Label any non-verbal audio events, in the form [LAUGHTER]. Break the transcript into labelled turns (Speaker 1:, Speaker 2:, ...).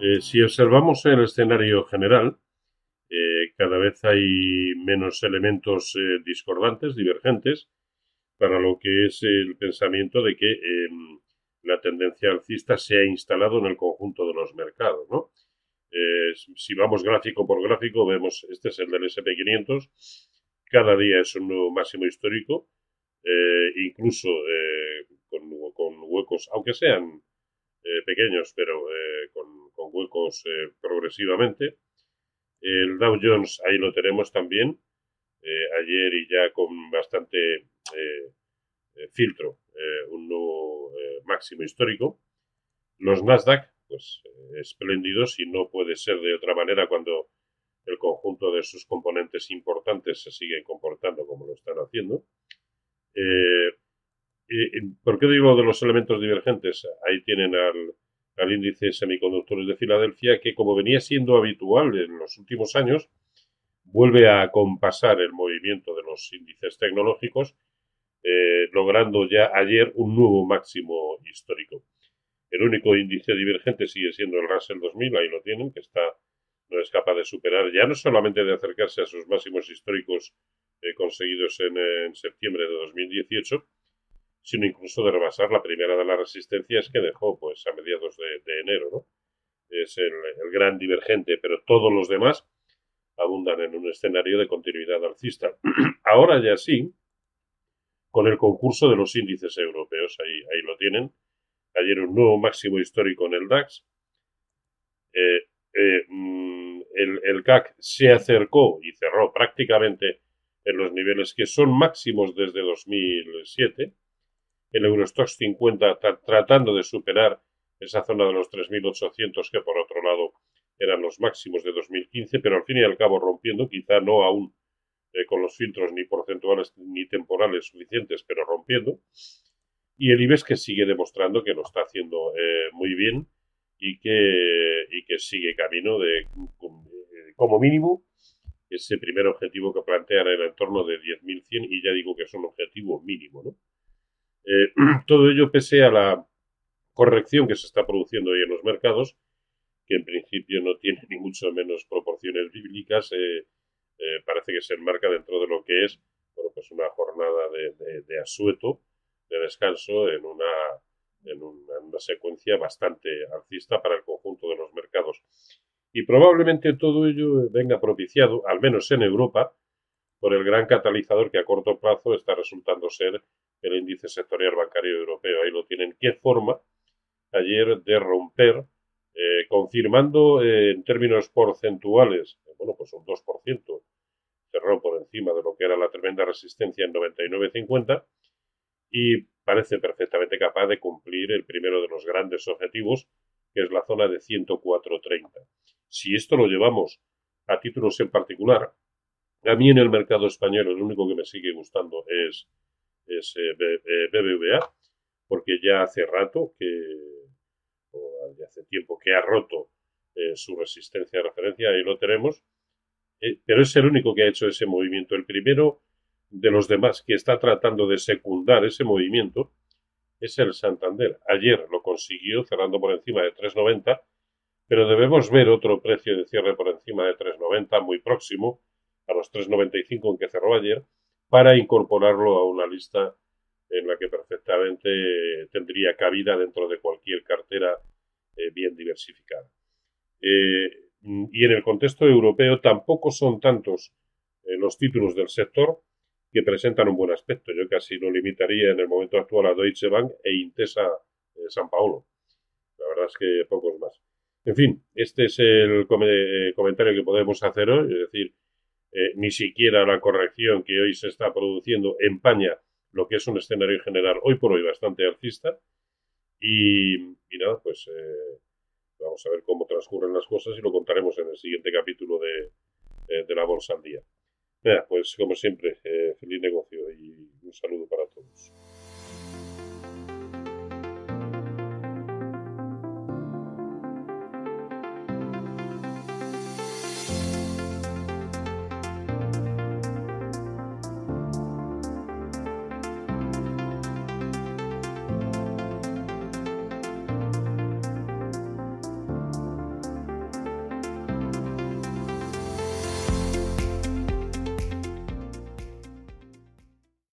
Speaker 1: Eh, si observamos el escenario general, eh, cada vez hay menos elementos eh, discordantes, divergentes, para lo que es el pensamiento de que em, la tendencia alcista se ha instalado en el conjunto de los mercados. ¿no? si vamos gráfico por gráfico, vemos, este es el del SP500, cada día es un nuevo máximo histórico, incluso con, huecos, aunque sean pequeños, pero eh, progresivamente. El Dow Jones ahí lo tenemos también, eh, ayer y ya con bastante eh, filtro, un nuevo máximo histórico. Los Nasdaq, pues espléndidos y no puede ser de otra manera cuando el conjunto de sus componentes importantes se siguen comportando como lo están haciendo. ¿Por qué digo de los elementos divergentes? Ahí tienen al, al índice de semiconductores de Filadelfia, que como venía siendo habitual en los últimos años, vuelve a compasar el movimiento de los índices tecnológicos, eh, logrando ya ayer un nuevo máximo histórico. El único índice divergente sigue siendo el Russell 2000, ahí lo tienen, que está no es capaz de superar, ya no solamente de acercarse a sus máximos históricos eh, conseguidos en, septiembre de 2018, sino incluso de rebasar la primera de las resistencias que dejó pues a mediados de, enero, ¿no? Es el, gran divergente, pero todos los demás abundan en un escenario de continuidad alcista. [CLEARS THROAT] Ahora ya sí, con el concurso de los índices europeos, ahí, ahí lo tienen. Ayer un nuevo máximo histórico en el DAX. Eh, eh, mm, el, CAC se acercó y cerró prácticamente en los niveles que son máximos desde 2007 el Eurostox 50 tratando de superar esa zona de los 3.800 que por otro lado eran los máximos de 2015, pero al fin y al cabo rompiendo, quizá no aún eh, con los filtros ni porcentuales ni temporales suficientes, pero rompiendo. Y el IBEX que sigue demostrando que lo está haciendo eh, muy bien y que, y que sigue camino de, como mínimo, ese primer objetivo que plantea en el entorno de 10.100 y ya digo que es un objetivo mínimo, ¿no? Eh, [CLEARS THROAT] todo ello pese a la corrección que se está produciendo hoy en los mercados, que en principio no tiene ni mucho menos proporciones bíblicas, eh, eh, parece que se enmarca dentro de lo que es bueno, pues una jornada de, asueto, de descanso, en una, en una secuencia bastante alcista para el conjunto de los mercados. Y probablemente todo ello venga propiciado, al menos en Europa, por el gran catalizador que a corto plazo está resultando ser el índice sectorial bancario europeo. Ahí lo tienen. ¿Qué forma ayer de romper, eh, confirmando eh, en términos porcentuales, bueno, pues un 2%, cerró por encima de lo que era la tremenda resistencia en 99.50 y parece perfectamente capaz de cumplir el primero de los grandes objetivos, que es la zona de 104.30. Si esto lo llevamos a títulos en particular, a mí en el mercado español el único que me sigue gustando es es BBVA, eh, porque ya hace rato que, o hace tiempo que ha roto eh, su resistencia de referencia, ahí lo tenemos, eh, pero es el único que ha hecho ese movimiento. El primero de los demás que está tratando de secundar ese movimiento es el Santander. Ayer lo consiguió cerrando por encima de 3,90, pero debemos ver otro precio de cierre por encima de 3,90 muy próximo a los 3,95 en que cerró ayer para incorporarlo a una lista en la que perfectamente tendría cabida dentro de cualquier cartera eh, bien diversificada. Eh, y en el contexto europeo tampoco son tantos eh, los títulos del sector que presentan un buen aspecto. Yo casi lo limitaría en el momento actual a Deutsche Bank e Intesa San Paolo. La verdad es que pocos más. En fin, este es el comentario que podemos hacer hoy, es decir, eh, ni siquiera la corrección que hoy se está produciendo empaña lo que es un escenario general hoy por hoy bastante alcista. Y, nada, pues eh, vamos a ver cómo transcurren las cosas y lo contaremos en el siguiente capítulo de, eh, de la Bolsa al Día. pues como siempre, feliz negocio y un saludo para todos.